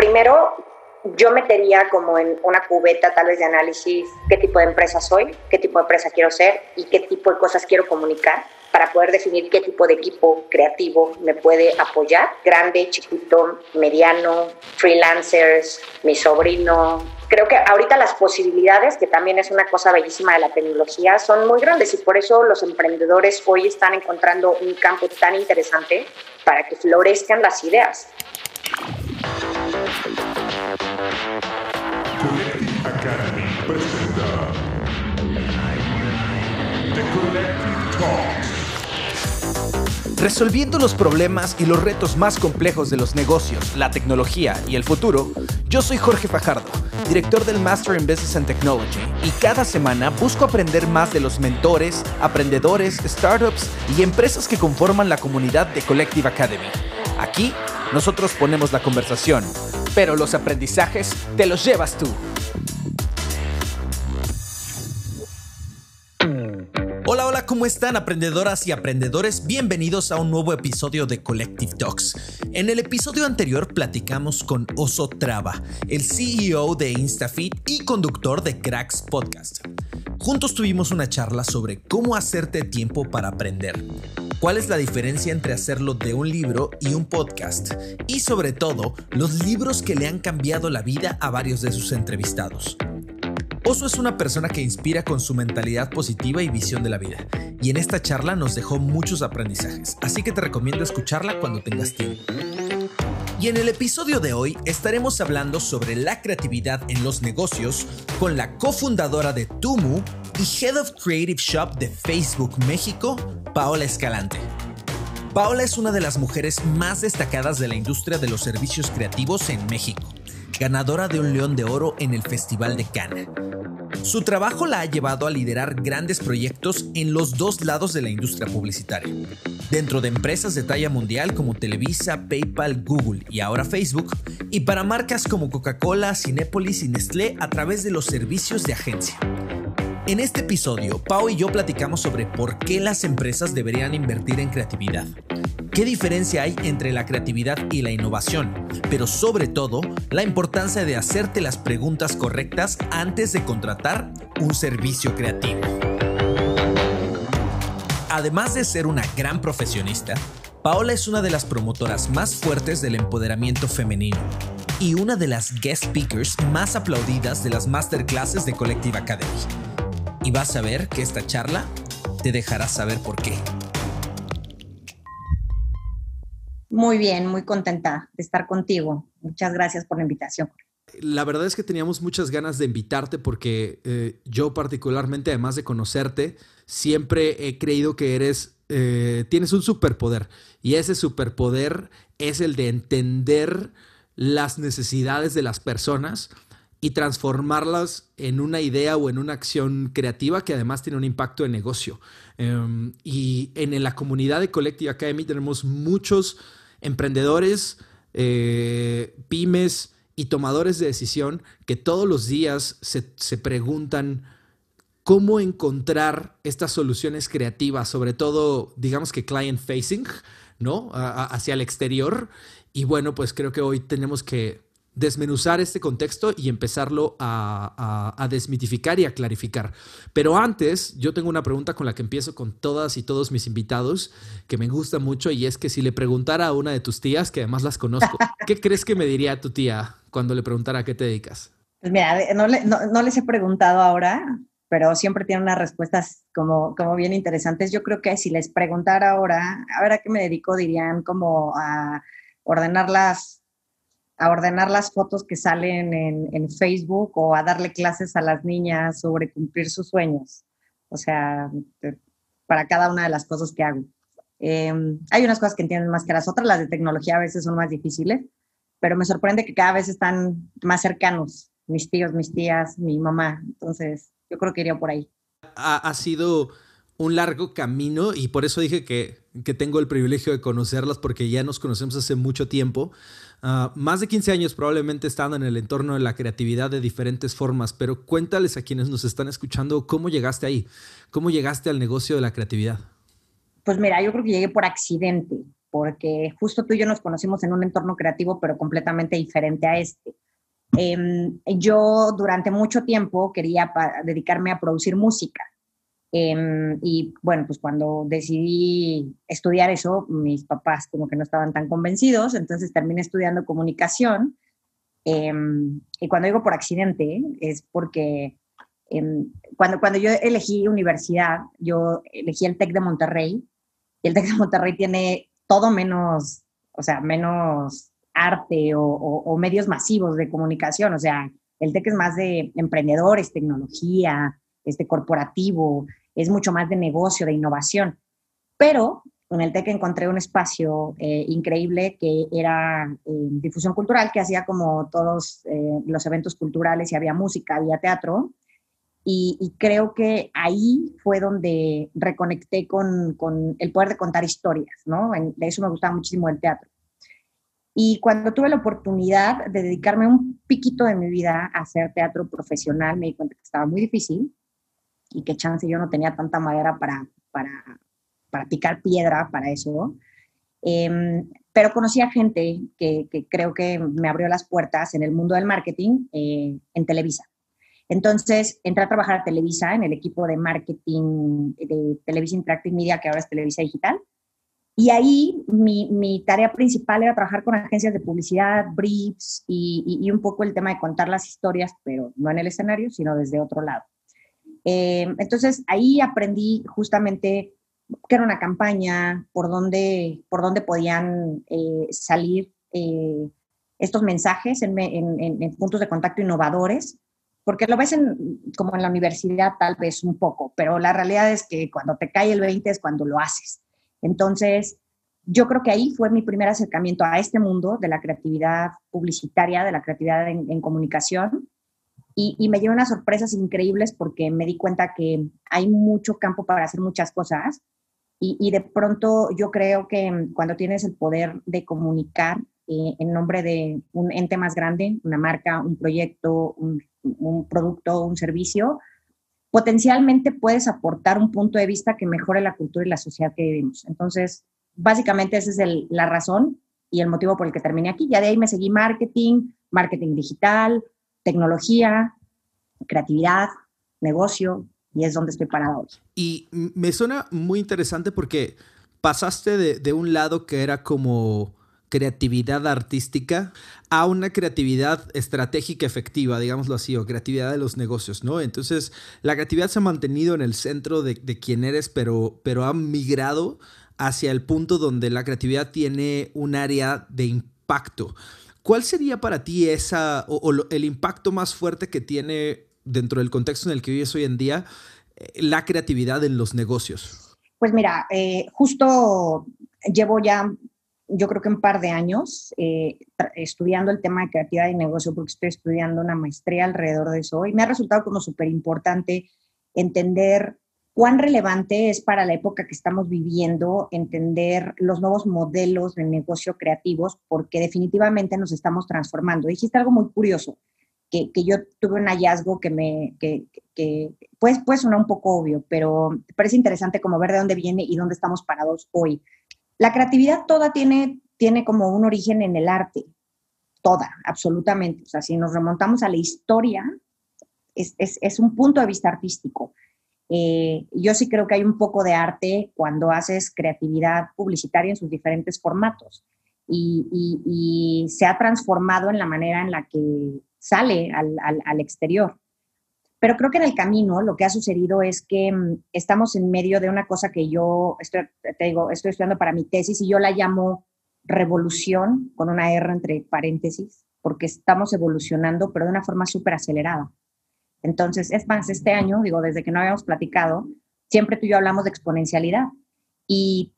primero yo metería como en una cubeta tal vez de análisis qué tipo de empresa soy, qué tipo de empresa quiero ser y qué tipo de cosas quiero comunicar para poder definir qué tipo de equipo creativo me puede apoyar, grande, chiquito, mediano, freelancers, mi sobrino. Creo que ahorita las posibilidades, que también es una cosa bellísima de la tecnología, son muy grandes y por eso los emprendedores hoy están encontrando un campo tan interesante para que florezcan las ideas. Resolviendo los problemas y los retos más complejos de los negocios, la tecnología y el futuro, yo soy Jorge Fajardo, director del Master in Business and Technology, y cada semana busco aprender más de los mentores, aprendedores, startups y empresas que conforman la comunidad de Collective Academy. Aquí, nosotros ponemos la conversación, pero los aprendizajes te los llevas tú. Hola, hola, ¿cómo están aprendedoras y aprendedores? Bienvenidos a un nuevo episodio de Collective Talks. En el episodio anterior platicamos con Oso Traba, el CEO de InstaFit y conductor de Cracks Podcast. Juntos tuvimos una charla sobre cómo hacerte tiempo para aprender, cuál es la diferencia entre hacerlo de un libro y un podcast, y sobre todo, los libros que le han cambiado la vida a varios de sus entrevistados. Oso es una persona que inspira con su mentalidad positiva y visión de la vida, y en esta charla nos dejó muchos aprendizajes, así que te recomiendo escucharla cuando tengas tiempo. Y en el episodio de hoy estaremos hablando sobre la creatividad en los negocios con la cofundadora de Tumu y Head of Creative Shop de Facebook México, Paola Escalante. Paola es una de las mujeres más destacadas de la industria de los servicios creativos en México ganadora de un León de Oro en el Festival de Cannes. Su trabajo la ha llevado a liderar grandes proyectos en los dos lados de la industria publicitaria, dentro de empresas de talla mundial como Televisa, PayPal, Google y ahora Facebook, y para marcas como Coca-Cola, Cinépolis y Nestlé a través de los servicios de agencia. En este episodio, Pau y yo platicamos sobre por qué las empresas deberían invertir en creatividad, qué diferencia hay entre la creatividad y la innovación, pero sobre todo la importancia de hacerte las preguntas correctas antes de contratar un servicio creativo. Además de ser una gran profesionista, Paola es una de las promotoras más fuertes del empoderamiento femenino y una de las guest speakers más aplaudidas de las masterclasses de Collective Academy y vas a ver que esta charla te dejará saber por qué. Muy bien, muy contenta de estar contigo. Muchas gracias por la invitación. La verdad es que teníamos muchas ganas de invitarte porque eh, yo particularmente, además de conocerte, siempre he creído que eres, eh, tienes un superpoder y ese superpoder es el de entender las necesidades de las personas y transformarlas en una idea o en una acción creativa que además tiene un impacto de negocio. Em, y en, la comunidad de Collective Academy tenemos muchos emprendedores, eh, pymes y tomadores de decisión que todos los días se, preguntan cómo encontrar estas soluciones creativas, sobre todo, digamos que client facing, ¿no? hacia el exterior. Y bueno, pues creo que hoy tenemos que desmenuzar este contexto y empezarlo a, desmitificar y a clarificar. Pero antes, yo tengo una pregunta con la que empiezo con todas y todos mis invitados, que me gusta mucho, y es que si le preguntara a una de tus tías, que además las conozco, ¿qué crees que me diría tu tía cuando le preguntara a qué te dedicas? Pues mira, no, no, les he preguntado ahora, pero siempre tienen unas respuestas como, como bien interesantes. Yo creo que si les preguntara ahora, a ver a qué me dedico, dirían como a ordenar las a ordenar las fotos que salen en, Facebook o a darle clases a las niñas sobre cumplir sus sueños. O sea, para cada una de las cosas que hago. Em, hay unas cosas que entienden más que las otras, las de tecnología a veces son más difíciles, pero me sorprende que cada vez están más cercanos, mis tíos, mis tías, mi mamá. Entonces, yo creo que iría por ahí. Ha, ha sido un largo camino y por eso dije que, que, tengo el privilegio de conocerlas porque ya nos conocemos hace mucho tiempo. Ah, más de 15 años probablemente estando en el entorno de la creatividad de diferentes formas, pero cuéntales a quienes nos están escuchando cómo llegaste ahí, cómo llegaste al negocio de la creatividad. Pues mira, yo creo que llegué por accidente. porque justo tú y yo nos conocimos en un entorno creativo, pero completamente diferente a este. Em, yo durante mucho tiempo quería dedicarme a producir música. Em, y bueno, pues cuando decidí estudiar eso, mis papás como que no estaban tan convencidos, entonces terminé estudiando comunicación. Em, y cuando digo por accidente, es porque cuando, cuando yo elegí universidad, yo elegí el TEC de Monterrey, y el TEC de Monterrey tiene todo menos, o sea, menos arte o, medios masivos de comunicación, o sea, el TEC es más de emprendedores, tecnología, este corporativo, es mucho más de negocio, de innovación. Pero en el TEC encontré un espacio eh, increíble que era eh, difusión cultural, que hacía como todos eh, los eventos culturales y había música, había teatro. Y, creo que ahí fue donde reconecté con, con, el poder de contar historias, ¿no? de eso me gustaba muchísimo el teatro. Y cuando tuve la oportunidad de dedicarme un piquito de mi vida a hacer teatro profesional, me di cuenta que estaba muy difícil y que chance yo no tenía tanta madera para, para, para picar piedra para eso. Eh, pero conocí a gente que, que, creo que me abrió las puertas en el mundo del marketing eh, en Televisa. Entonces entré a trabajar a Televisa en el equipo de marketing de Televisa Interactive Media, que ahora es Televisa Digital. Y ahí mi, mi tarea principal era trabajar con agencias de publicidad, briefs y, un poco el tema de contar las historias, pero no en el escenario, sino desde otro lado. Eh, entonces ahí aprendí justamente qué era una campaña, por dónde, por dónde podían eh, salir eh, estos mensajes en, en, en, puntos de contacto innovadores porque lo ves como en la universidad tal vez un poco, pero la realidad es que cuando te cae el 20 es cuando lo haces. Entonces, yo creo que ahí fue mi primer acercamiento a este mundo de la creatividad publicitaria, de la creatividad en, comunicación, y, me dio unas sorpresas increíbles porque me di cuenta que hay mucho campo para hacer muchas cosas, y, de pronto yo creo que cuando tienes el poder de comunicar eh, en nombre de un ente más grande, una marca, un proyecto, un, producto, un servicio, potencialmente puedes aportar un punto de vista que mejore la cultura y la sociedad que vivimos. Entonces, básicamente esa es la razón y el motivo por el que terminé aquí. Ya de ahí me seguí marketing, marketing digital, tecnología, creatividad, negocio, y es donde estoy parado hoy. Y me suena muy interesante porque pasaste de, de un lado que era como creatividad artística a una creatividad estratégica efectiva, digámoslo así, o creatividad de los negocios, ¿no? Entonces, la creatividad se ha mantenido en el centro de, de quién eres, pero, pero ha migrado hacia el punto donde la creatividad tiene un área de impacto. ¿Cuál sería para ti esa, o, el impacto más fuerte que tiene dentro del contexto en el que vives hoy en día eh, la creatividad en los negocios? Pues mira, eh, justo llevo ya yo creo que un par de años eh, estudiando el tema de creatividad y negocio, porque estoy estudiando una maestría alrededor de eso, y me ha resultado como súper importante entender cuán relevante es para la época que estamos viviendo entender los nuevos modelos de negocio creativos, porque definitivamente nos estamos transformando. Dijiste algo muy curioso, que, que yo tuve un hallazgo que me, que, que pues, puede sonar un poco obvio, pero parece interesante como ver de dónde viene y dónde estamos parados hoy. La creatividad toda tiene, tiene como un origen en el arte, toda, absolutamente. O sea, si nos remontamos a la historia, es, es, un punto de vista artístico. Eh, yo sí creo que hay un poco de arte cuando haces creatividad publicitaria en sus diferentes formatos y, y, se ha transformado en la manera en la que sale al, al, al exterior. Pero creo que en el camino lo que ha sucedido es que mm, estamos en medio de una cosa que yo estoy, te digo, estoy estudiando para mi tesis y yo la llamo revolución, con una R entre paréntesis, porque estamos evolucionando, pero de una forma súper acelerada. Entonces, es más, este año, digo, desde que no habíamos platicado, siempre tú y yo hablamos de exponencialidad y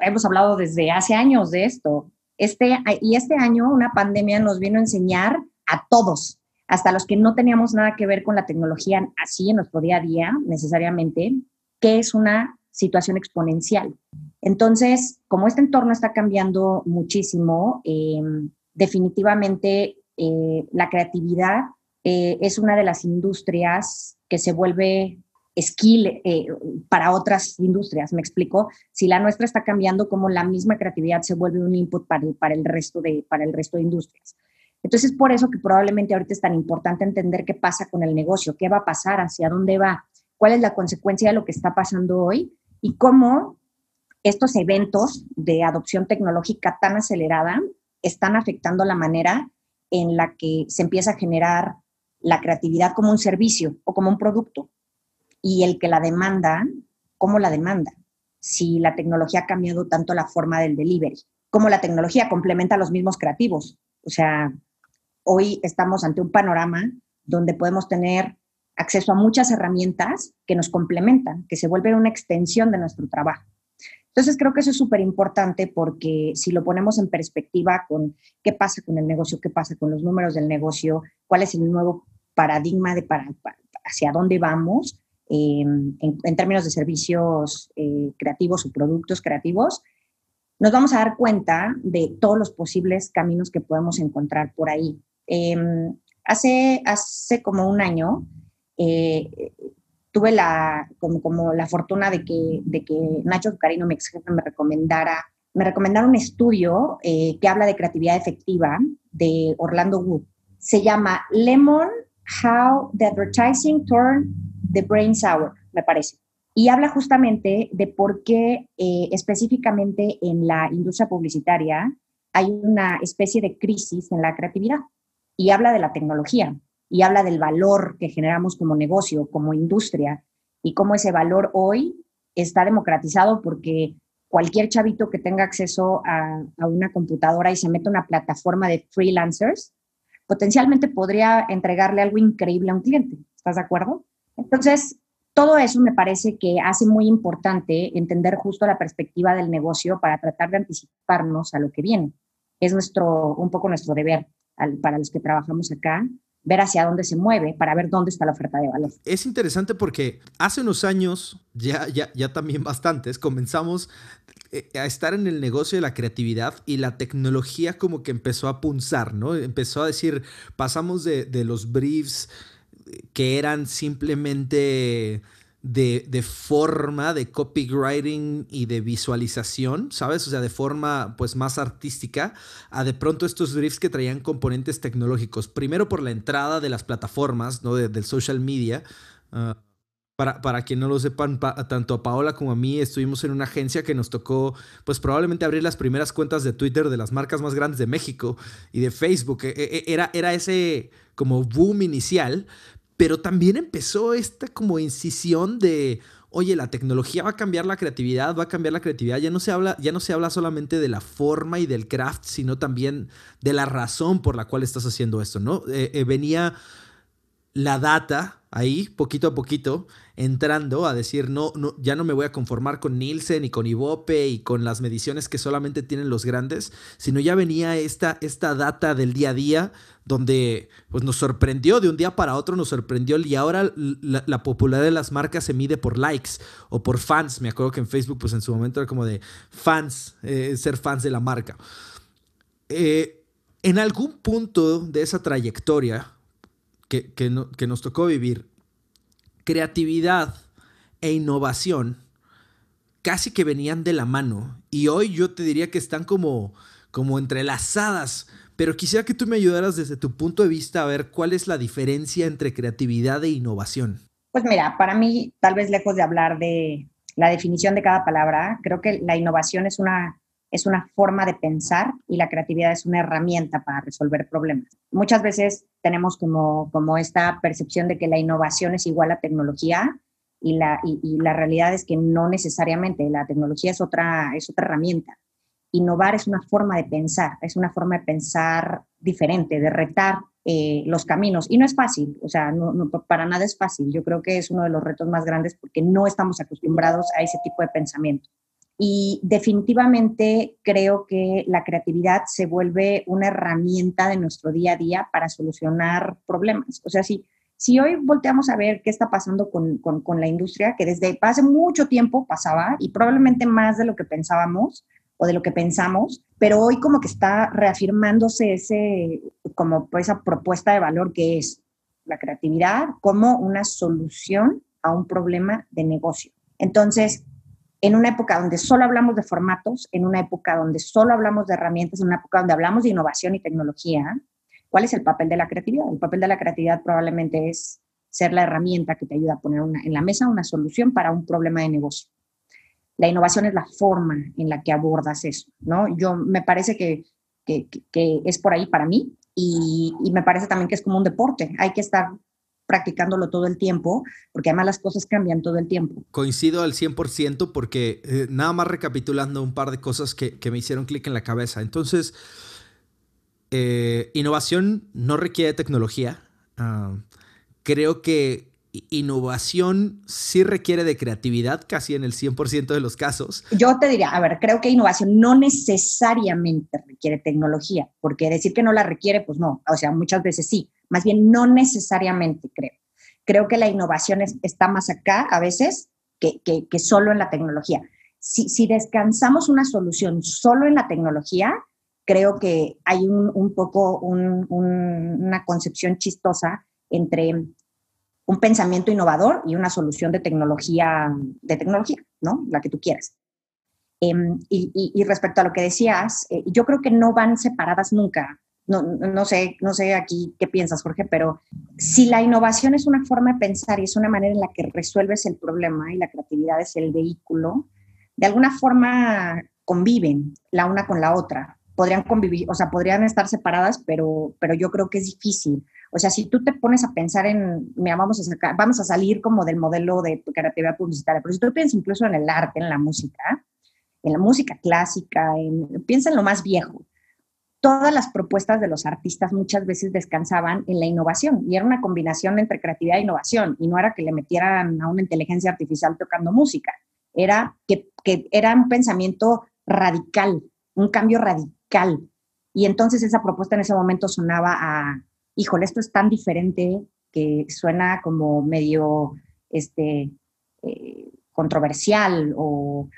hemos hablado desde hace años de esto. Este, y este año una pandemia nos vino a enseñar a todos, hasta los que no teníamos nada que ver con la tecnología así en nuestro día a día necesariamente, que es una situación exponencial. Entonces, como este entorno está cambiando muchísimo, em, definitivamente eh, la creatividad eh, es una de las industrias que se vuelve skill eh, para otras industrias, me explico. Si la nuestra está cambiando, como la misma creatividad se vuelve un input para el, para el, resto, de, para el resto de industrias. Entonces, por eso que probablemente ahorita es tan importante entender qué pasa con el negocio, qué va a pasar, hacia dónde va, cuál es la consecuencia de lo que está pasando hoy y cómo estos eventos de adopción tecnológica tan acelerada están afectando la manera en la que se empieza a generar la creatividad como un servicio o como un producto y el que la demanda, cómo la demanda, si la tecnología ha cambiado tanto la forma del delivery, cómo la tecnología complementa los mismos creativos. O sea, hoy estamos ante un panorama donde podemos tener acceso a muchas herramientas que nos complementan, que se vuelven una extensión de nuestro trabajo. Entonces creo que eso es súper importante porque si lo ponemos en perspectiva con qué pasa con el negocio, qué pasa con los números del negocio, cuál es el nuevo paradigma de hacia dónde vamos, Em, en, términos de servicios eh, creativos o productos creativos, nos vamos a dar cuenta de todos los posibles caminos que podemos encontrar por ahí. Em, hace, hace como un año eh, tuve la, como, como, la fortuna de que, de que Nacho Zucarino, me recomendara, me recomendara un estudio eh, que habla de creatividad efectiva de Orlando Wood. Se llama Lemon, How the Advertising Turned The Brain Sour, me parece. Y habla justamente de por qué eh, específicamente en la industria publicitaria hay una especie de crisis en la creatividad. Y habla de la tecnología, y habla del valor que generamos como negocio, como industria, y cómo ese valor hoy está democratizado porque cualquier chavito que tenga acceso a, a, una computadora y se meta a una plataforma de freelancers, potencialmente podría entregarle algo increíble a un cliente. ¿Estás de acuerdo? Entonces, todo eso me parece que hace muy importante entender justo la perspectiva del negocio para tratar de anticiparnos a lo que viene. Es nuestro, un poco nuestro deber para los que trabajamos acá, ver hacia dónde se mueve para ver dónde está la oferta de valor. Es interesante porque hace unos años, ya, ya, ya también bastantes, comenzamos eh, a estar en el negocio de la creatividad y la tecnología como que empezó a punzar, ¿no? Empezó a decir, pasamos de, de los briefs que eran simplemente de, forma, de copywriting y de visualización, ¿sabes? O sea, de forma pues más artística, a de pronto estos briefs que traían componentes tecnológicos. Primero por la entrada de las plataformas, ¿no? del social media. Ah, para, para quien no lo sepan, tanto a Paola como a mí estuvimos en una agencia que nos tocó, pues probablemente abrir las primeras cuentas de Twitter de las marcas más grandes de México y de Facebook. E, e, era, era ese como boom inicial, pero también empezó esta como incisión de, oye, la tecnología va a cambiar la creatividad, va a cambiar la creatividad, ya no se habla, ya no se habla solamente de la forma y del craft, sino también de la razón por la cual estás haciendo esto, ¿no? Eh, eh, venía la data ahí, poquito a poquito, entrando a decir, no, no, ya no me voy a conformar con Nielsen y con Ibope y con las mediciones que solamente tienen los grandes, sino ya venía esta, esta data del día a día donde pues nos sorprendió de un día para otro, nos sorprendió y ahora la, popularidad de las marcas se mide por likes o por fans. Me acuerdo que en Facebook pues en su momento era como de fans, eh, ser fans de la marca. Eh, en algún punto de esa trayectoria que, que nos tocó vivir, creatividad e innovación casi que venían de la mano y hoy yo te diría que están como, como entrelazadas pero quisiera que tú me ayudaras desde tu punto de vista a ver cuál es la diferencia entre creatividad e innovación. Pues mira, para mí, tal vez lejos de hablar de la definición de cada palabra, creo que la innovación es una, es una forma de pensar y la creatividad es una herramienta para resolver problemas. Muchas veces tenemos como, como esta percepción de que la innovación es igual a tecnología y la, y la realidad es que no necesariamente, la tecnología es otra, es otra herramienta innovar es una forma de pensar, es una forma de pensar diferente, de retar eh, los caminos. Y no es fácil, o sea, no, para nada es fácil. Yo creo que es uno de los retos más grandes porque no estamos acostumbrados a ese tipo de pensamiento. Y definitivamente creo que la creatividad se vuelve una herramienta de nuestro día a día para solucionar problemas. O sea, si, si hoy volteamos a ver qué está pasando con, con, la industria, que desde hace mucho tiempo pasaba y probablemente más de lo que pensábamos, o de lo que pensamos, pero hoy como que está reafirmándose ese, como esa propuesta de valor que es la creatividad como una solución a un problema de negocio. Entonces, en una época donde solo hablamos de formatos, en una época donde solo hablamos de herramientas, en una época donde hablamos de innovación y tecnología, ¿cuál es el papel de la creatividad? El papel de la creatividad probablemente es ser la herramienta que te ayuda a poner en la mesa una solución para un problema de negocio. La innovación es la forma en la que abordas eso, ¿no? Yo me parece que, que, es por ahí para mí y, y me parece también que es como un deporte. Hay que estar practicándolo todo el tiempo, porque además las cosas cambian todo el tiempo. Coincido al 100% porque eh, nada más recapitulando un par de cosas que, me hicieron clic en la cabeza. Entonces, eh, innovación no requiere tecnología. Ah, creo que innovación sí requiere de creatividad, casi en el 100% de los casos. Yo te diría, a ver, creo que innovación no necesariamente requiere tecnología, porque decir que no la requiere, pues no, o sea, muchas veces sí, más bien no necesariamente creo. Creo que la innovación está más acá a veces que, que, solo en la tecnología. Si, si, descansamos una solución solo en la tecnología, creo que hay un, un poco una concepción chistosa entre un pensamiento innovador y una solución de tecnología, de tecnología, ¿no? La que tú quieras. Em, y, respecto a lo que decías, eh, yo creo que no van separadas nunca. No, no, sé, no sé aquí qué piensas, Jorge, pero si la innovación es una forma de pensar y es una manera en la que resuelves el problema y la creatividad es el vehículo, de alguna forma conviven la una con la otra. Podrían convivir, o sea, podrían estar separadas, pero, pero yo creo que es difícil. O sea, si tú te pones a pensar en, mira, vamos a, sacar, vamos a salir como del modelo de creatividad publicitaria, pero si tú piensas incluso en el arte, en la música, en la música clásica, en, piensa en lo más viejo. Todas las propuestas de los artistas muchas veces descansaban en la innovación y era una combinación entre creatividad e innovación y no era que le metieran a una inteligencia artificial tocando música, era que, que era un pensamiento radical, un cambio radical. Y entonces esa propuesta en ese momento sonaba a, híjole, esto es tan diferente que suena como medio este, eh, controversial o,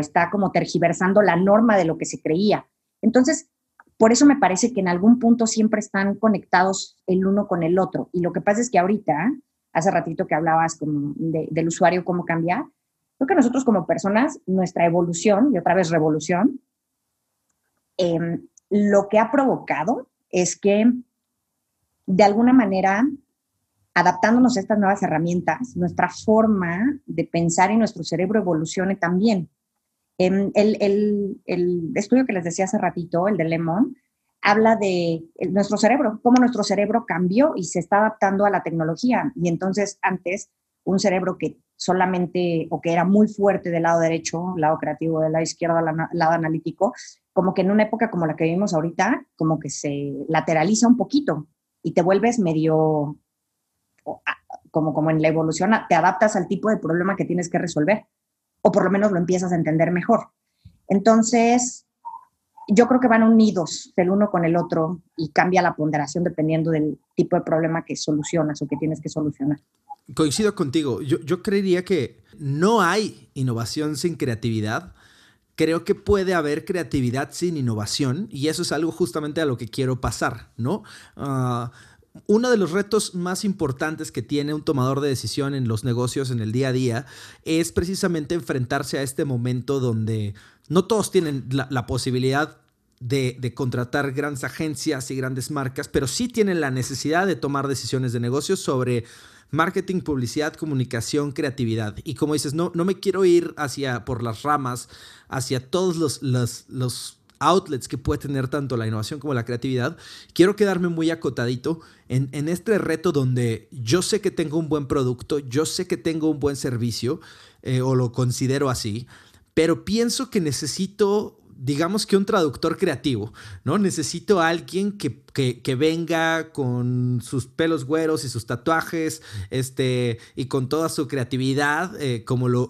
está como tergiversando la norma de lo que se creía. Entonces, por eso me parece que en algún punto siempre están conectados el uno con el otro. Y lo que pasa es que ahorita, hace ratito que hablabas del usuario, cómo cambia, creo que nosotros como personas, nuestra evolución, y otra vez revolución, em, lo que ha provocado es que de alguna manera, adaptándonos a estas nuevas herramientas, nuestra forma de pensar y nuestro cerebro evolucione también. El, el, estudio que les decía hace ratito, el de Lemon, habla de nuestro cerebro, cómo nuestro cerebro cambió y se está adaptando a la tecnología. Y entonces antes, un cerebro que solamente o que era muy fuerte del lado derecho, lado creativo, del lado izquierdo, lado analítico, como que en una época como la que vivimos ahorita, como que se lateraliza un poquito y te vuelves medio, como, como en la evolución, te adaptas al tipo de problema que tienes que resolver, o por lo menos lo empiezas a entender mejor. Entonces, yo creo que van unidos el uno con el otro y cambia la ponderación dependiendo del tipo de problema que solucionas o que tienes que solucionar. Coincido contigo. Yo, yo creería que no hay innovación sin creatividad. Creo que puede haber creatividad sin innovación y eso es algo justamente a lo que quiero pasar, ¿no? Ah, uno de los retos más importantes que tiene un tomador de decisión en los negocios en el día a día es precisamente enfrentarse a este momento donde no todos tienen la, posibilidad de, contratar grandes agencias y grandes marcas, pero sí tienen la necesidad de tomar decisiones de negocios sobre marketing, publicidad, comunicación, creatividad. Y como dices, no, no me quiero ir hacia por las ramas, hacia todos los, los, los outlets que puede tener tanto la innovación como la creatividad, quiero quedarme muy acotadito en, este reto donde yo sé que tengo un buen producto, yo sé que tengo un buen servicio, eh, o lo considero así, pero pienso que necesito digamos que un traductor creativo, ¿no? Necesito a alguien que, venga con sus pelos güeros y sus tatuajes, este, y con toda su creatividad, eh, como lo,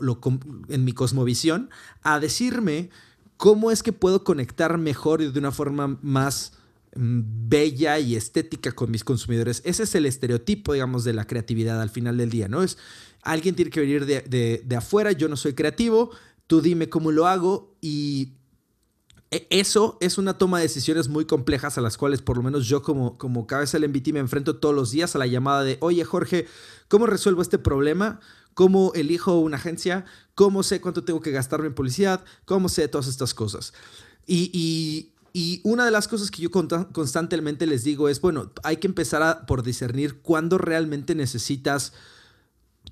en mi cosmovisión, a decirme cómo es que puedo conectar mejor y de una forma más mm, bella y estética con mis consumidores. Ese es el estereotipo, digamos, de la creatividad al final del día, ¿no? Es alguien tiene que venir de, afuera, yo no soy creativo, tú dime cómo lo hago y e, eso es una toma de decisiones muy complejas a las cuales por lo menos yo como, como cabeza del MBT me enfrento todos los días a la llamada de, oye Jorge, ¿cómo resuelvo este problema? ¿Cómo elijo una agencia? ¿Cómo sé cuánto tengo que gastarme en publicidad? ¿Cómo sé todas estas cosas? Y, una de las cosas que yo constantemente les digo es, bueno, hay que empezar por discernir cuándo realmente necesitas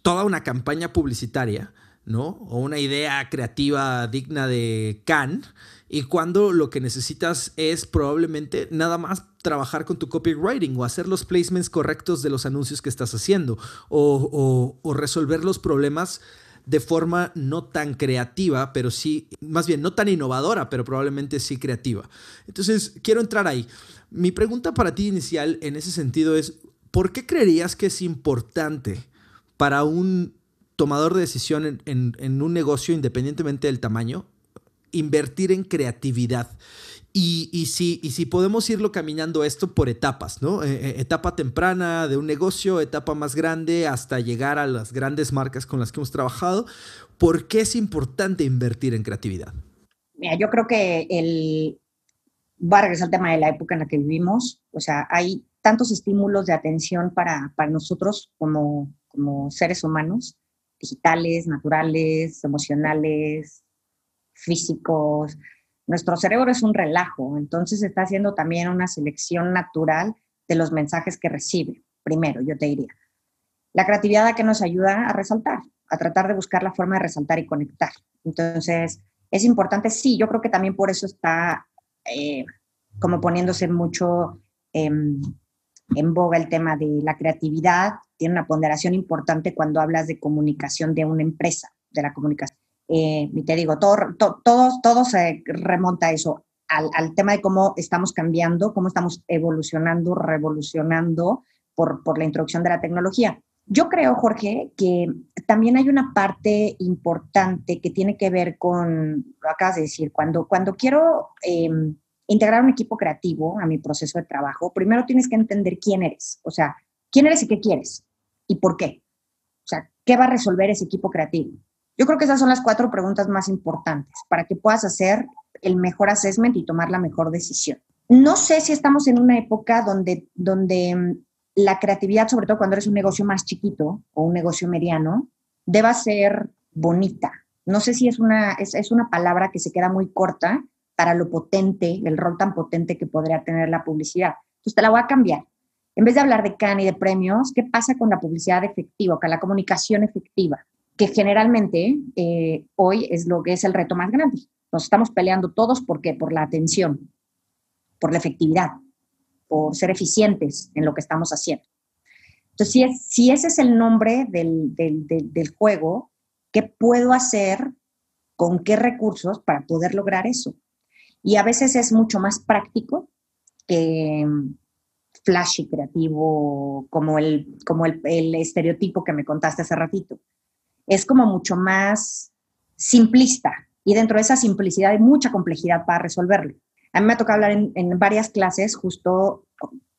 toda una campaña publicitaria, ¿no? O una idea creativa digna de Cannes y cuando lo que necesitas es probablemente nada más trabajar con tu copywriting o hacer los placements correctos de los anuncios que estás haciendo o, resolver los problemas de forma no tan creativa, pero sí, más bien no tan innovadora, pero probablemente sí creativa. Entonces, quiero entrar ahí. Mi pregunta para ti inicial en ese sentido es, ¿por qué creerías que es importante para un tomador de decisión en un negocio, independientemente del tamaño, invertir en creatividad. Y, si, podemos irlo caminando esto por etapas, ¿no? Eh, eh, etapa temprana de un negocio, etapa más grande, hasta llegar a las grandes marcas con las que hemos trabajado, ¿por qué es importante invertir en creatividad? Mira, yo creo que el, va a regresar al tema de la época en la que vivimos, o sea, hay tantos estímulos de atención para, nosotros como seres humanos, digitales, naturales, emocionales, físicos. Nuestro cerebro es un relajo, entonces está haciendo también una selección natural de los mensajes que recibe. Primero, yo te diría. La creatividad que nos ayuda a resaltar, a tratar de buscar la forma de resaltar y conectar. Entonces, es importante, sí, yo creo que también por eso está eh, como poniéndose mucho en boga el tema de la creatividad, tiene una ponderación importante cuando hablas de comunicación de una empresa, de la comunicación eh, y te digo, todo, todo, se remonta a eso, al, tema de cómo estamos cambiando, cómo estamos evolucionando, revolucionando por, por la introducción de la tecnología. Yo creo, Jorge, que también hay una parte importante que tiene que ver con, lo acabas de decir, cuando, cuando quiero em, integrar un equipo creativo a mi proceso de trabajo, primero tienes que entender quién eres, o sea, quién eres y qué quieres y por qué. O sea, ¿qué va a resolver ese equipo creativo? Yo creo que esas son las cuatro preguntas más importantes para que puedas hacer el mejor assessment y tomar la mejor decisión. No sé si estamos en una época donde, donde mm, la creatividad, sobre todo cuando eres un negocio más chiquito o un negocio mediano, deba ser bonita. No sé si es una, es, es una palabra que se queda muy corta para lo potente, el rol tan potente que podría tener la publicidad. Entonces te la voy a cambiar. En vez de hablar de CAN y de premios, ¿qué pasa con la publicidad efectiva, con la comunicación efectiva? que generalmente eh, hoy es lo que es el reto más grande. Nos estamos peleando todos porque por la atención, por la efectividad, por ser eficientes en lo que estamos haciendo. Entonces, si, es, si ese es el nombre del, del, del, juego, ¿qué puedo hacer con qué recursos para poder lograr eso? Y a veces es mucho más práctico que mm, flashy, creativo, como el, como el, estereotipo que me contaste hace ratito es como mucho más simplista y dentro de esa simplicidad hay mucha complejidad para resolverlo. A mí me ha tocado hablar en, varias clases justo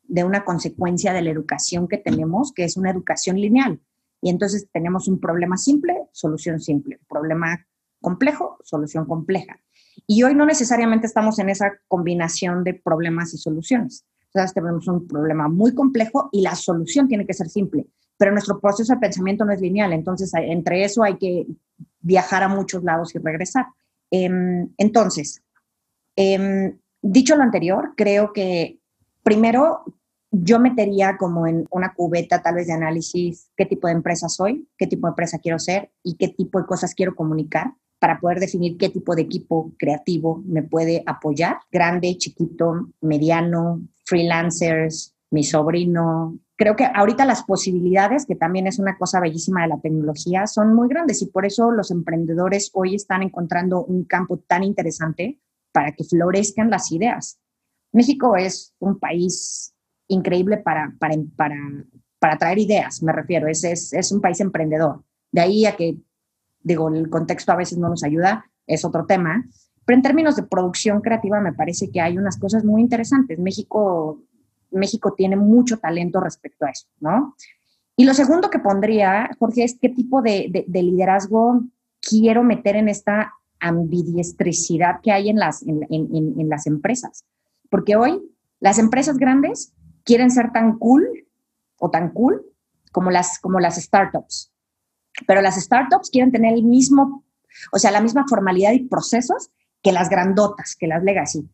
de una consecuencia de la educación que tenemos, que es una educación lineal. Y entonces tenemos un problema simple, solución simple, problema complejo, solución compleja. Y hoy no necesariamente estamos en esa combinación de problemas y soluciones. Entonces tenemos un problema muy complejo y la solución tiene que ser simple pero nuestro proceso de pensamiento no es lineal, entonces entre eso hay que viajar a muchos lados y regresar. Em, entonces, em, dicho lo anterior, creo que primero yo metería como en una cubeta tal vez de análisis qué tipo de empresa soy, qué tipo de empresa quiero ser y qué tipo de cosas quiero comunicar para poder definir qué tipo de equipo creativo me puede apoyar, grande, chiquito, mediano, freelancers, mi sobrino, creo que ahorita las posibilidades, que también es una cosa bellísima de la tecnología, son muy grandes y por eso los emprendedores hoy están encontrando un campo tan interesante para que florezcan las ideas. México es un país increíble para, para, para, para traer ideas, me refiero, es, es, es un país emprendedor. De ahí a que, digo, el contexto a veces no nos ayuda, es otro tema, pero en términos de producción creativa me parece que hay unas cosas muy interesantes. México México tiene mucho talento respecto a eso, ¿no? Y lo segundo que pondría, Jorge, es qué tipo de, liderazgo quiero meter en esta ambidiestricidad que hay en las, en, en las empresas. Porque hoy las empresas grandes quieren ser tan cool o tan cool como las, como las startups. Pero las startups quieren tener el mismo, o sea, la misma formalidad y procesos que las grandotas, que las legacy.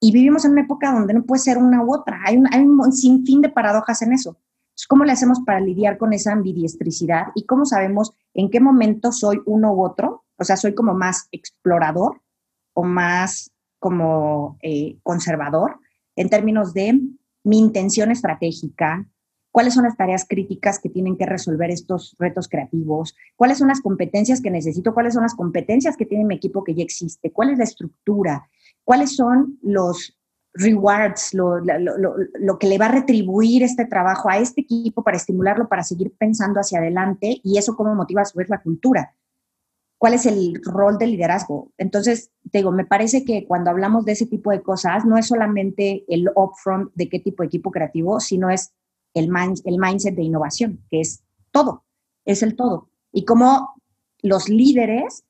Y vivimos en una época donde no puede ser una u otra. Hay un, hay un sinfín de paradojas en eso. ¿Cómo le hacemos para lidiar con esa ambidiestricidad? ¿Y cómo sabemos en qué momento soy uno u otro? O sea, soy como más explorador o más como eh, conservador en términos de mi intención estratégica, cuáles son las tareas críticas que tienen que resolver estos retos creativos, cuáles son las competencias que necesito, cuáles son las competencias que tiene mi equipo que ya existe, cuál es la estructura, cuáles son los rewards, lo, lo, que le va a retribuir este trabajo a este equipo para estimularlo, para seguir pensando hacia adelante y eso cómo motiva a su vez la cultura. ¿Cuál es el rol del liderazgo? Entonces, te digo, me parece que cuando hablamos de ese tipo de cosas, no es solamente el upfront de qué tipo de equipo creativo, sino es el, el mindset de innovación, que es todo, es el todo. Y cómo los líderes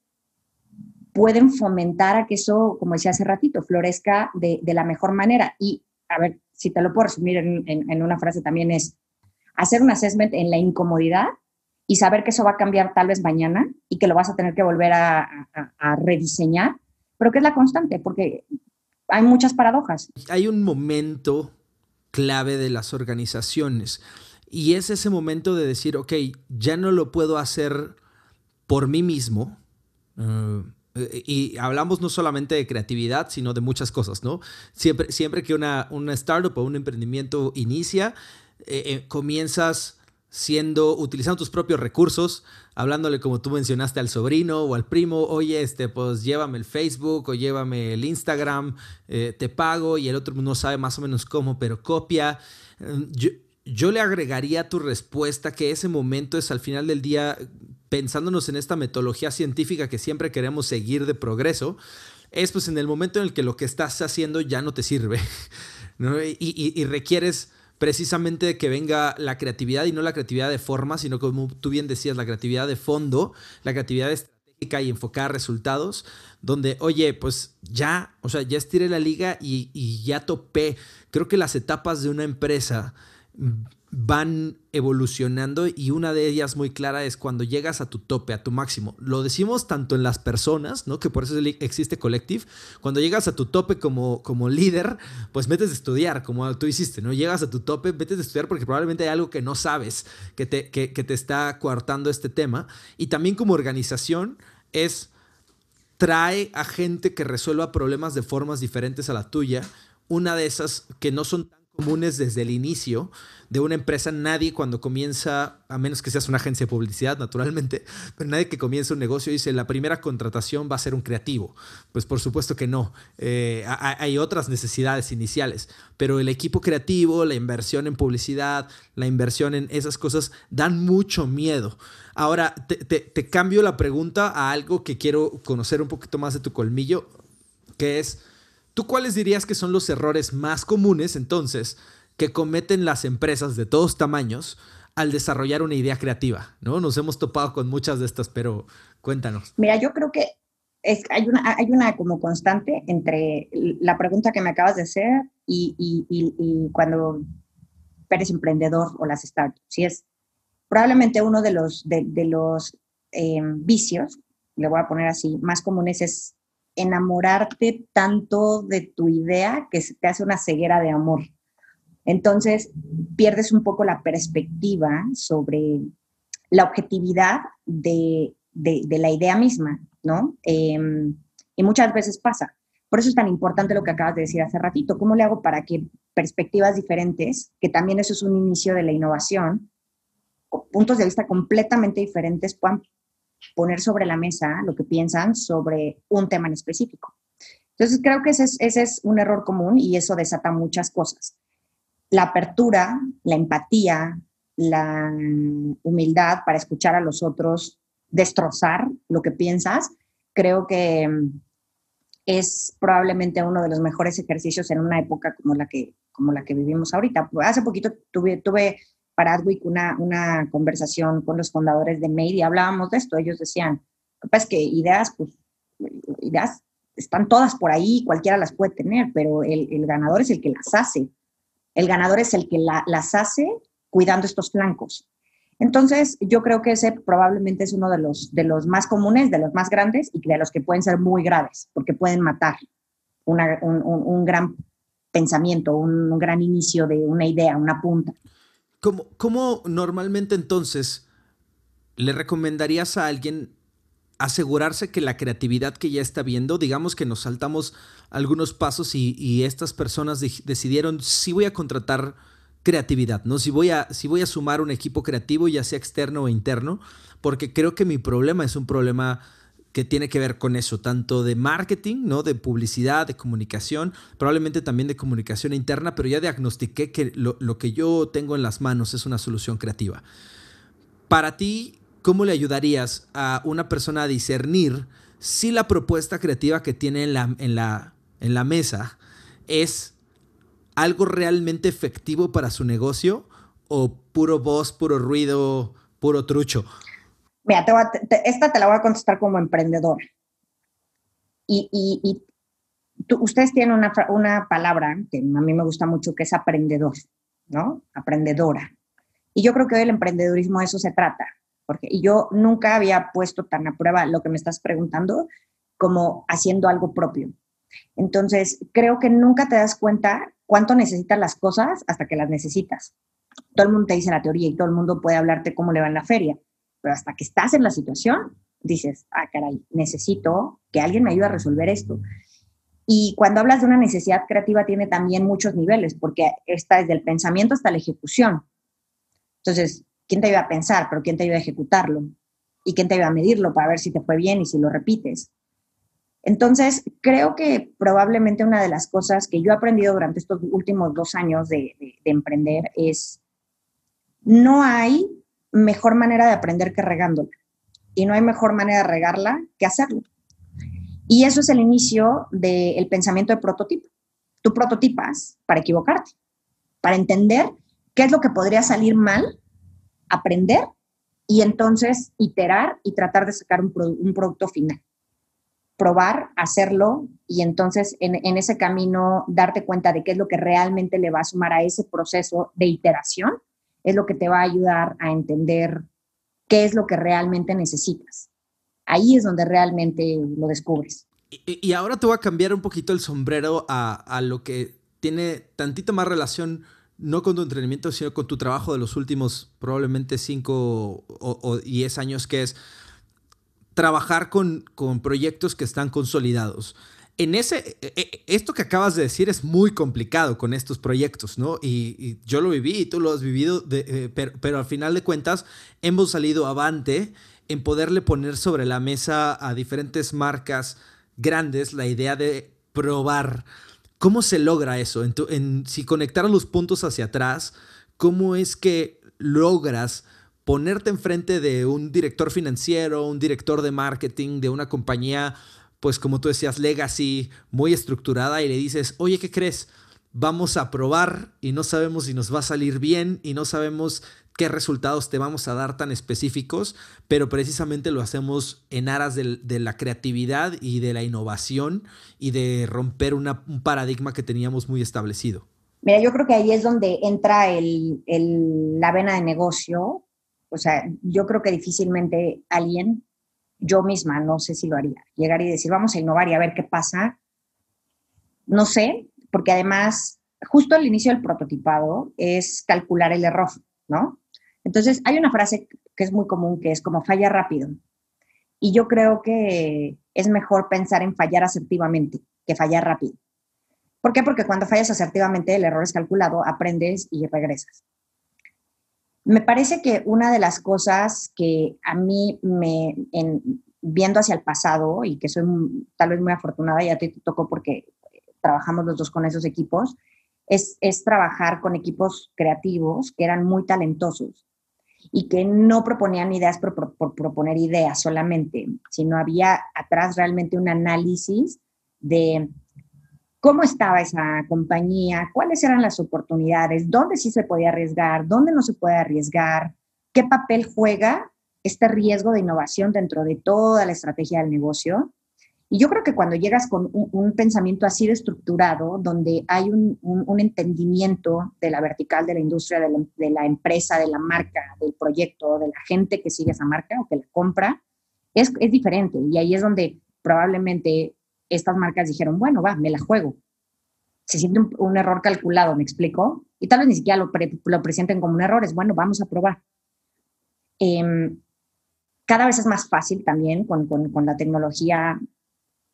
pueden fomentar a que eso, como decía hace ratito, florezca de, la mejor manera. Y, a ver, si te lo puedo resumir en, una frase también es hacer un assessment en la incomodidad y saber que eso va a cambiar tal vez mañana y que lo vas a tener que volver a, a rediseñar, pero que es la constante, porque hay muchas paradojas. Hay un momento clave de las organizaciones. Y es ese momento de decir, ok, ya no lo puedo hacer por mí mismo. Eh, y hablamos no solamente de creatividad, sino de muchas cosas, ¿no? Siempre, siempre que una, startup o un emprendimiento inicia, eh, eh, comienzas siendo, utilizando tus propios recursos, hablándole como tú mencionaste al sobrino o al primo, oye, este, pues llévame el Facebook o llévame el Instagram, eh, te pago y el otro no sabe más o menos cómo, pero copia. Mm, yo, yo le agregaría tu respuesta que ese momento es al final del día, pensándonos en esta metodología científica que siempre queremos seguir de progreso, es pues en el momento en el que lo que estás haciendo ya no te sirve y requieres precisamente que venga la creatividad y no la creatividad de forma, sino como tú bien decías, la creatividad de fondo, la creatividad estratégica y enfocar resultados, donde, oye, pues ya, o sea, ya estiré la liga y ya topé. Creo que las etapas de una empresa van evolucionando y una de ellas muy clara es cuando llegas a tu tope, a tu máximo. Lo decimos tanto en las personas, ¿no? Que por eso existe Collective. Cuando llegas a tu tope como, como líder, pues metes de estudiar, como tú hiciste, ¿no? Llegas a tu tope, metes de estudiar porque probablemente hay algo que no sabes, que te, que, te está coartando este tema. Y también como organización es trae a gente que resuelva problemas de formas diferentes a la tuya. Una de esas que no son tan comunes desde el inicio de una empresa. Nadie cuando comienza, a menos que seas una agencia de publicidad, naturalmente, pero nadie que comienza un negocio dice la primera contratación va a ser un creativo. Pues por supuesto que no. Eh, hay otras necesidades iniciales, pero el equipo creativo, la inversión en publicidad, la inversión en esas cosas dan mucho miedo. Ahora, te, te cambio la pregunta a algo que quiero conocer un poquito más de tu colmillo, que es ¿Tú cuáles dirías que son los errores más comunes entonces que cometen las empresas de todos tamaños al desarrollar una idea creativa? ¿no? Nos hemos topado con muchas de estas, pero cuéntanos. Mira, yo creo que hay, una, como constante entre la pregunta que me acabas de hacer y, y, cuando eres emprendedor o las startups. Si es probablemente uno de los, de, los eh, vicios, le voy a poner así, más comunes es enamorarte tanto de tu idea que se te hace una ceguera de amor. Entonces, pierdes un poco la perspectiva sobre la objetividad de, la idea misma, ¿no? Em, y muchas veces pasa. Por eso es tan importante lo que acabas de decir hace ratito. ¿Cómo le hago para que perspectivas diferentes, que también eso es un inicio de la innovación, puntos de vista completamente diferentes puedan poner sobre la mesa lo que piensan sobre un tema en específico. Entonces, creo que ese es, un error común y eso desata muchas cosas. La apertura, la empatía, la humildad para escuchar a los otros, destrozar lo que piensas, creo que es probablemente uno de los mejores ejercicios en una época como la que, como la que vivimos ahorita. Hace poquito tuve, tuve para Adwick una, una conversación con los fundadores de Made y hablábamos de esto. Ellos decían, es que ideas, pues ideas están todas por ahí, cualquiera las puede tener, pero el, ganador es el que las hace. El ganador es el que las hace cuidando estos flancos. Entonces, yo creo que ese probablemente es uno de los, de los más comunes, de los más grandes y de los que pueden ser muy graves, porque pueden matar un, gran pensamiento, un, gran inicio de una idea, una punta. ¿Cómo, ¿Cómo normalmente entonces le recomendarías a alguien asegurarse que la creatividad que ya está viendo, digamos que nos saltamos algunos pasos y, estas personas decidieron si voy a contratar creatividad, ¿no? Si voy, a, si voy a sumar un equipo creativo, ya sea externo o interno, porque creo que mi problema es un problema que tiene que ver con eso, tanto de marketing, ¿no? De publicidad, de comunicación, probablemente también de comunicación interna, pero ya diagnostiqué que lo, lo que yo tengo en las manos es una solución creativa. Para ti, ¿cómo le ayudarías a una persona a discernir si la propuesta creativa que tiene en la, en la, en la mesa es algo realmente efectivo para su negocio o puro voz, puro ruido, puro trucho? Mira, esta te la voy a contestar como emprendedor. Y, ustedes tienen una, una, palabra que a mí me gusta mucho, que es aprendedor, ¿no? Aprendedora. Y yo creo que hoy el emprendedurismo de eso se trata porque yo nunca había puesto tan a prueba lo que me estás preguntando como haciendo algo propio. Entonces, creo que nunca te das cuenta cuánto necesitas las cosas hasta que las necesitas. Todo el mundo te dice la teoría y todo el mundo puede hablarte cómo le va en la feria, pero hasta que estás en la situación, dices, ah, caray, necesito que alguien me ayude a resolver esto. Y cuando hablas de una necesidad creativa tiene también muchos niveles, porque está desde el pensamiento hasta la ejecución. Entonces, ¿quién te ayuda a pensar? Pero ¿quién te ayuda a ejecutarlo? ¿Y quién te ayuda a medirlo para ver si te fue bien y si lo repites? Entonces, creo que probablemente una de las cosas que yo he aprendido durante estos últimos dos años de, emprender es, no hay mejor manera de aprender que regándola. Y no hay mejor manera de regarla que hacerlo. Y eso es el inicio del pensamiento de prototipo. Tú prototipas para equivocarte, para entender qué es lo que podría salir mal aprender y entonces iterar y tratar de sacar un, producto final. Probar, hacerlo y entonces en, en, ese camino darte cuenta de qué es lo que realmente le va a sumar a ese proceso de iteración, es lo que te va a ayudar a entender qué es lo que realmente necesitas. Ahí es donde realmente lo descubres. Y, ahora te voy a cambiar un poquito el sombrero a, a lo que tiene tantito más relación no con tu entrenamiento, sino con tu trabajo de los últimos probablemente 5 o 10 años, que es trabajar con, con, proyectos que están consolidados. En ese, e, e, esto que acabas de decir es muy complicado con estos proyectos, ¿no? Y, yo lo viví y tú lo has vivido, eh, pero, pero, al final de cuentas hemos salido avante en poderle poner sobre la mesa a diferentes marcas grandes la idea de probar ¿Cómo se logra eso? En, si conectar los puntos hacia atrás, ¿cómo es que logras ponerte enfrente de un director financiero, un director de marketing de una compañía, pues como tú decías, legacy, muy estructurada y le dices, oye, ¿qué crees? Vamos a probar y no sabemos si nos va a salir bien y no sabemos qué resultados te vamos a dar tan específicos, pero precisamente lo hacemos en aras de, la creatividad y de la innovación y de romper un paradigma que teníamos muy establecido. Mira, yo creo que ahí es donde entra el, la vena de negocio. O sea, yo creo que difícilmente alguien, yo misma, no sé si lo haría, llegar y decir, vamos a innovar y a ver qué pasa. No sé, porque además, justo al inicio del prototipado es calcular el error, ¿no? Entonces, hay una frase que es muy común, que es como falla rápido. Y yo creo que es mejor pensar en fallar asertivamente que fallar rápido. ¿Por qué? Porque cuando fallas asertivamente, el error es calculado, aprendes y regresas. Me parece que una de las cosas que a mí me, viendo hacia el pasado y que soy tal vez muy afortunada, ya te tocó porque trabajamos los dos con esos equipos, es, es trabajar con equipos creativos que eran muy talentosos y que no proponían ideas por, proponer ideas solamente, sino había atrás realmente un análisis de cómo estaba esa compañía, cuáles eran las oportunidades, dónde sí se podía arriesgar, dónde no se puede arriesgar, qué papel juega este riesgo de innovación dentro de toda la estrategia del negocio. Y yo creo que cuando llegas con un, pensamiento así de estructurado, donde hay un, entendimiento de la vertical de la industria, de la, empresa, de la marca, del proyecto, de la gente que sigue esa marca o que la compra, es, es diferente. Y ahí es donde probablemente estas marcas dijeron, bueno, va, me la juego. Se siente un, error calculado, ¿me explico? Y tal vez ni siquiera lo, presenten como un error, es bueno, vamos a probar. Em, cada vez es más fácil también con, con, la tecnología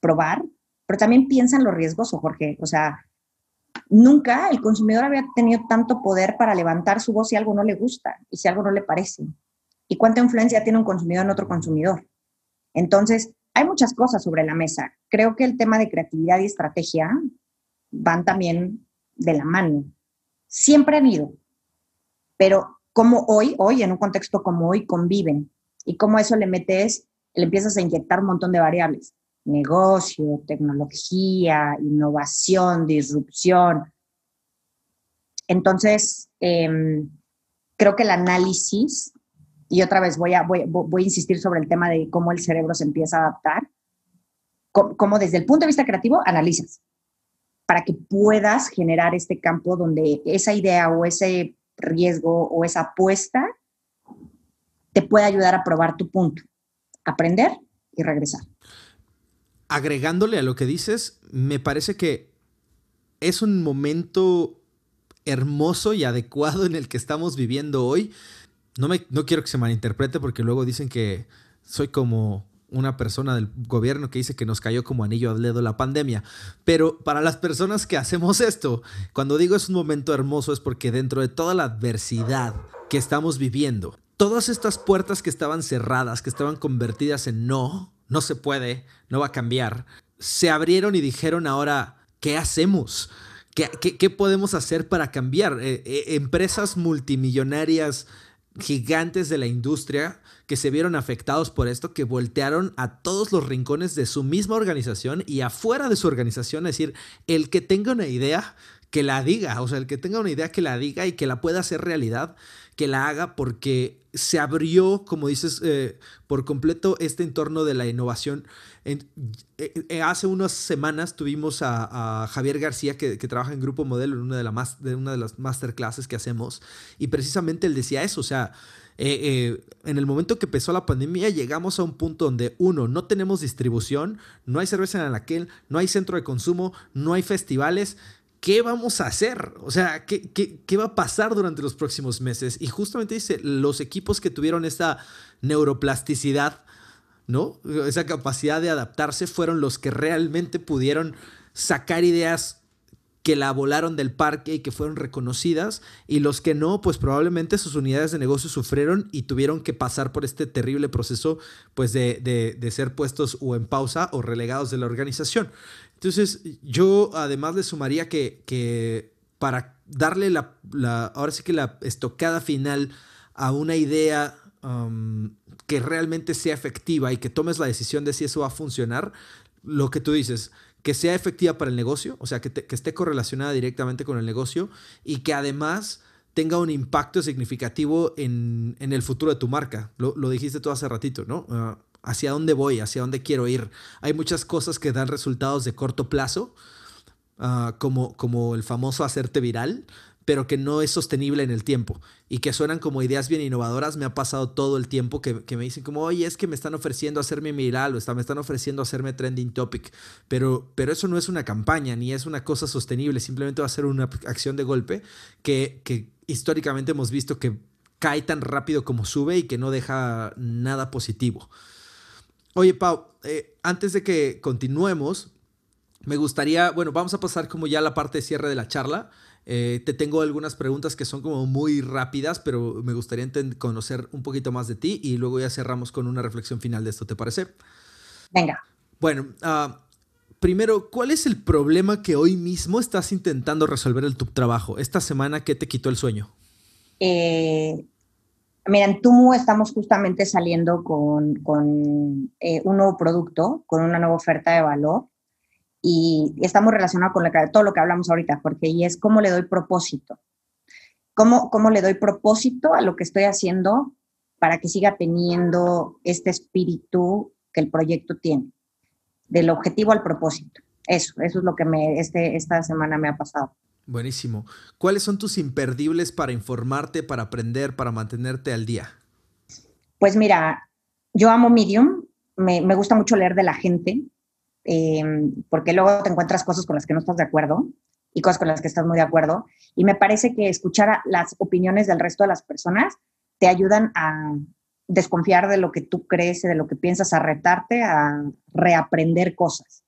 probar, pero también piensa en lo riesgoso, Jorge. O sea, nunca el consumidor había tenido tanto poder para levantar su voz si algo no le gusta y si algo no le parece. ¿Y cuánta influencia tiene un consumidor en otro consumidor? Entonces, hay muchas cosas sobre la mesa. Creo que el tema de creatividad y estrategia van también de la mano. Siempre han ido, pero como hoy, hoy, en un contexto como hoy, conviven y cómo eso le metes, le empiezas a inyectar un montón de variables negocio, tecnología, innovación, disrupción. Entonces, em, creo que el análisis, y otra vez voy a, voy, a insistir sobre el tema de cómo el cerebro se empieza a adaptar, cómo, desde el punto de vista creativo analizas para que puedas generar este campo donde esa idea o ese riesgo o esa apuesta te puede ayudar a probar tu punto, aprender y regresar agregándole a lo que dices, me parece que es un momento hermoso y adecuado en el que estamos viviendo hoy. No, me, no quiero que se malinterprete porque luego dicen que soy como una persona del gobierno que dice que nos cayó como anillo al dedo la pandemia. Pero para las personas que hacemos esto, cuando digo es un momento hermoso es porque dentro de toda la adversidad que estamos viviendo, todas estas puertas que estaban cerradas, que estaban convertidas en no, no se puede, no va a cambiar, se abrieron y dijeron ahora, ¿qué hacemos? ¿Qué, podemos hacer para cambiar? Eh, eh, empresas multimillonarias gigantes de la industria que se vieron afectados por esto, que voltearon a todos los rincones de su misma organización y afuera de su organización, es decir, el que tenga una idea, que la diga, o sea, el que tenga una idea que la diga y que la pueda hacer realidad, que la haga porque se abrió, como dices, eh, por completo este entorno de la innovación. Eh, eh, hace unas semanas tuvimos a, Javier García, que, trabaja en Grupo Modelo, en una de, la de una de las masterclasses que hacemos, y precisamente él decía eso, o sea, en el momento que empezó la pandemia llegamos a un punto donde, uno, no tenemos distribución, no hay cerveza en aquel, no hay centro de consumo, no hay festivales, ¿qué vamos a hacer? O sea, ¿qué, ¿qué, va a pasar durante los próximos meses? Y justamente dice, los equipos que tuvieron esta neuroplasticidad, ¿no? Esa capacidad de adaptarse fueron los que realmente pudieron sacar ideas que la volaron del parque y que fueron reconocidas y los que no, pues probablemente sus unidades de negocio sufrieron y tuvieron que pasar por este terrible proceso pues de, de, de ser puestos o en pausa o relegados de la organización. Entonces, yo además le sumaría que, que para darle la, ahora sí que la estocada final a una idea um, que realmente sea efectiva y que tomes la decisión de si eso va a funcionar, lo que tú dices, que sea efectiva para el negocio, o sea, que, que esté correlacionada directamente con el negocio y que además tenga un impacto significativo en, en el futuro de tu marca. Lo, lo dijiste tú hace ratito, ¿no? Uh, hacia dónde voy, hacia dónde quiero ir. Hay muchas cosas que dan resultados de corto plazo, ah, como, como el famoso hacerte viral, pero que no es sostenible en el tiempo y que suenan como ideas bien innovadoras. Me ha pasado todo el tiempo que, me dicen como, oye, es que me están ofreciendo hacerme viral o está, me están ofreciendo hacerme trending topic, pero, pero eso no es una campaña ni es una cosa sostenible, simplemente va a ser una acción de golpe que, que históricamente hemos visto que cae tan rápido como sube y que no deja nada positivo. Oye, Pau, eh, antes de que continuemos, me gustaría, bueno, vamos a pasar como ya a la parte de cierre de la charla. Eh, te tengo algunas preguntas que son como muy rápidas, pero me gustaría conocer un poquito más de ti y luego ya cerramos con una reflexión final de esto, ¿te parece? Venga. Bueno, uh, primero, ¿cuál es el problema que hoy mismo estás intentando resolver en tu trabajo? Esta semana, ¿qué te quitó el sueño? Eh, Mira, Tumu estamos justamente saliendo con, eh, un nuevo producto, con una nueva oferta de valor y estamos relacionados con todo lo que hablamos ahorita, porque y es cómo le doy propósito. ¿Cómo, ¿Cómo le doy propósito a lo que estoy haciendo para que siga teniendo este espíritu que el proyecto tiene? del objetivo al propósito. Eso, eso es lo que me, este, esta semana me ha pasado. Buenísimo. ¿Cuáles son tus imperdibles para informarte, para aprender, para mantenerte al día? Pues mira, yo amo Medium, me, gusta mucho leer de la gente, eh, porque luego te encuentras cosas con las que no estás de acuerdo y cosas con las que estás muy de acuerdo. Y me parece que escuchar las opiniones del resto de las personas te ayudan a desconfiar de lo que tú crees, de lo que piensas, a retarte, a reaprender cosas.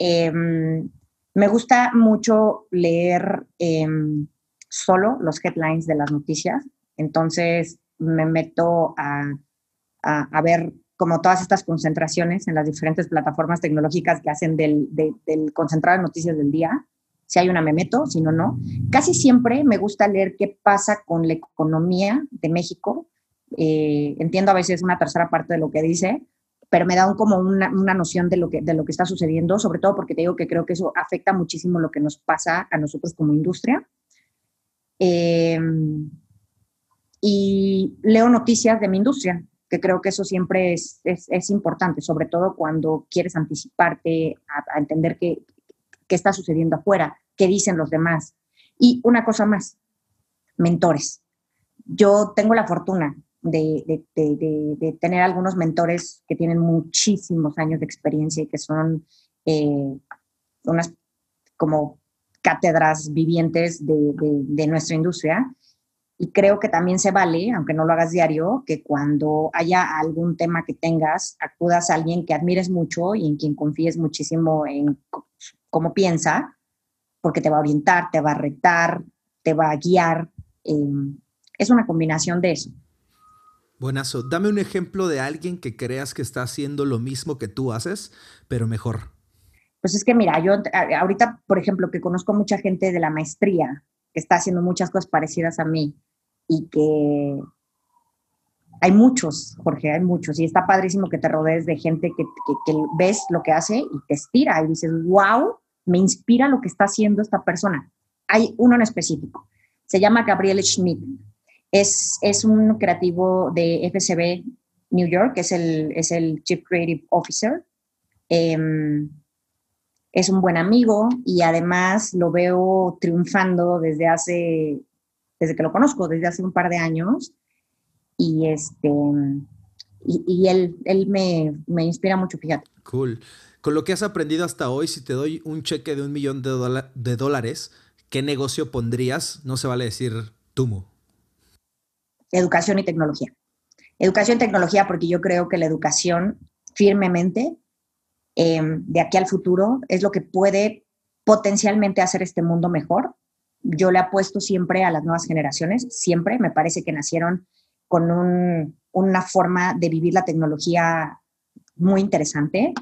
Em, me gusta mucho leer em, solo los headlines de las noticias, entonces me meto a, ver como todas estas concentraciones en las diferentes plataformas tecnológicas que hacen del, del de noticias del día. Si hay una me meto, si no, no. Casi siempre me gusta leer qué pasa con la economía de México. Eh, entiendo a veces una tercera parte de lo que dice, pero me da como una, noción de lo, que, de lo que está sucediendo, sobre todo porque te digo que creo que eso afecta muchísimo lo que nos pasa a nosotros como industria. Em, y leo noticias de mi industria, que creo que eso siempre es, es, importante, sobre todo cuando quieres anticiparte a, entender qué, qué está sucediendo afuera, qué dicen los demás. Y una cosa más, mentores. Yo tengo la fortuna de, tener algunos mentores que tienen muchísimos años de experiencia y que son eh, unas como cátedras vivientes de, nuestra industria. Y creo que también se vale, aunque no lo hagas diario, que cuando haya algún tema que tengas, acudas a alguien que admires mucho y en quien confíes muchísimo en cómo piensa, porque te va a orientar, te va a retar, te va a guiar. Eh, es una combinación de eso. Buenazo. Dame un ejemplo de alguien que creas que está haciendo lo mismo que tú haces, pero mejor. Pues es que mira, yo ahorita, por ejemplo, que conozco mucha gente de la maestría que está haciendo muchas cosas parecidas a mí y que hay muchos, Jorge, hay muchos. Y está padrísimo que te rodees de gente que, ves lo que hace y te estira y dices, wow, me inspira lo que está haciendo esta persona. Hay uno en específico. Se llama Gabriel Schmidt es, es un creativo de FCB New York, es el, es el Chief Creative Officer. Em, es un buen amigo y además lo veo triunfando desde hace, desde que lo conozco, desde hace un par de años. Y este, y, él, él me, me, inspira mucho, fíjate. Cool. Con lo que has aprendido hasta hoy, si te doy un cheque de un millón de, de dólares, ¿qué negocio pondrías? No se vale decir Tumo educación y tecnología. Educación y tecnología porque yo creo que la educación firmemente em, de aquí al futuro es lo que puede potencialmente hacer este mundo mejor. Yo le apuesto siempre a las nuevas generaciones, siempre. Me parece que nacieron con una forma de vivir la tecnología muy interesante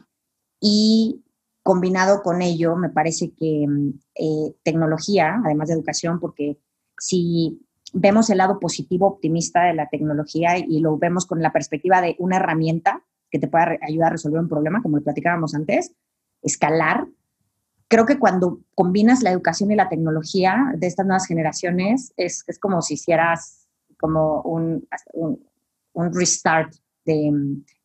y combinado con ello, me parece que em, eh, tecnología, además de educación, porque si vemos el lado positivo, optimista de la tecnología y lo vemos con la perspectiva de una herramienta que te pueda ayudar a resolver un problema, como lo platicábamos antes, escalar. Creo que cuando combinas la educación y la tecnología de estas nuevas generaciones, es, es como si hicieras como un, un, restart de,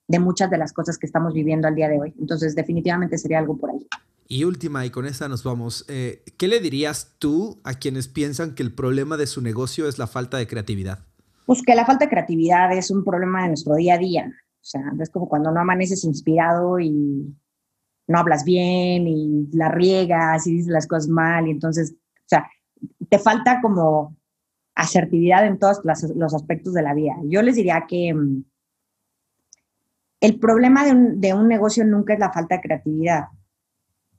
de muchas de las cosas que estamos viviendo al día de hoy. Entonces, definitivamente sería algo por ahí. Y última, y con esta nos vamos. Eh, ¿Qué le dirías tú a quienes piensan que el problema de su negocio es la falta de creatividad? Pues que la falta de creatividad es un problema de nuestro día a día. O sea, es como cuando no amaneces inspirado y no hablas bien y la riegas y dices las cosas mal. Y entonces, o sea, te falta como asertividad en todos los aspectos de la vida. Yo les diría que mm, el problema de un negocio nunca es la falta de creatividad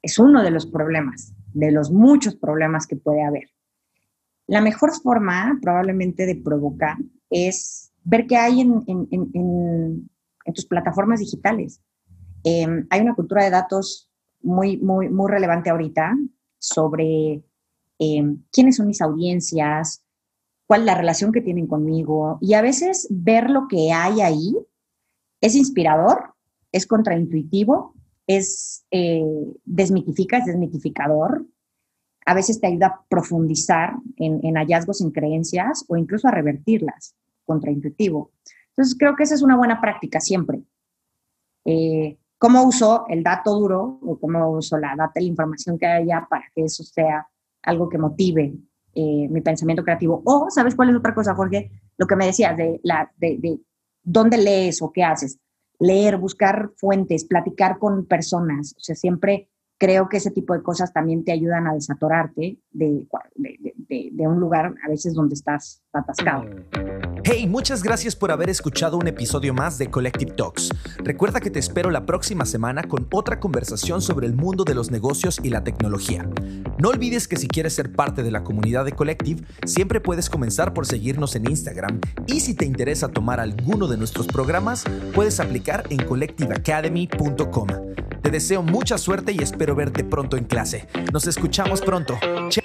es uno de los problemas, de los muchos problemas que puede haber. La mejor forma probablemente de provocar es ver qué hay en, tus plataformas digitales. Em, hay una cultura de datos muy, muy, muy relevante ahorita sobre em, quiénes son mis audiencias, cuál es la relación que tienen conmigo. Y a veces ver lo que hay ahí es inspirador, es contraintuitivo es, eh, desmitifica, es desmitificador. A veces te ayuda a profundizar en, hallazgos, en creencias o incluso a revertirlas, contraintuitivo. Entonces, creo que esa es una buena práctica siempre. Eh, cómo uso el dato duro o cómo uso la data, la información que hay allá para que eso sea algo que motive eh, mi pensamiento creativo. O, ¿sabes cuál es otra cosa, Jorge? Lo que me decías de, la, de dónde lees o qué haces. Leer, buscar fuentes, platicar con personas. O sea, siempre creo que ese tipo de cosas también te ayudan a desatorarte de, de, un lugar a veces donde estás atascado. Hey, muchas gracias por haber escuchado un episodio más de Collective Talks. Recuerda que te espero la próxima semana con otra conversación sobre el mundo de los negocios y la tecnología. No olvides que si quieres ser parte de la comunidad de Collective, siempre puedes comenzar por seguirnos en Instagram y si te interesa tomar alguno de nuestros programas, puedes aplicar en collectiveacademy.com. Te deseo mucha suerte y espero verte pronto en clase. Nos escuchamos pronto. Chao.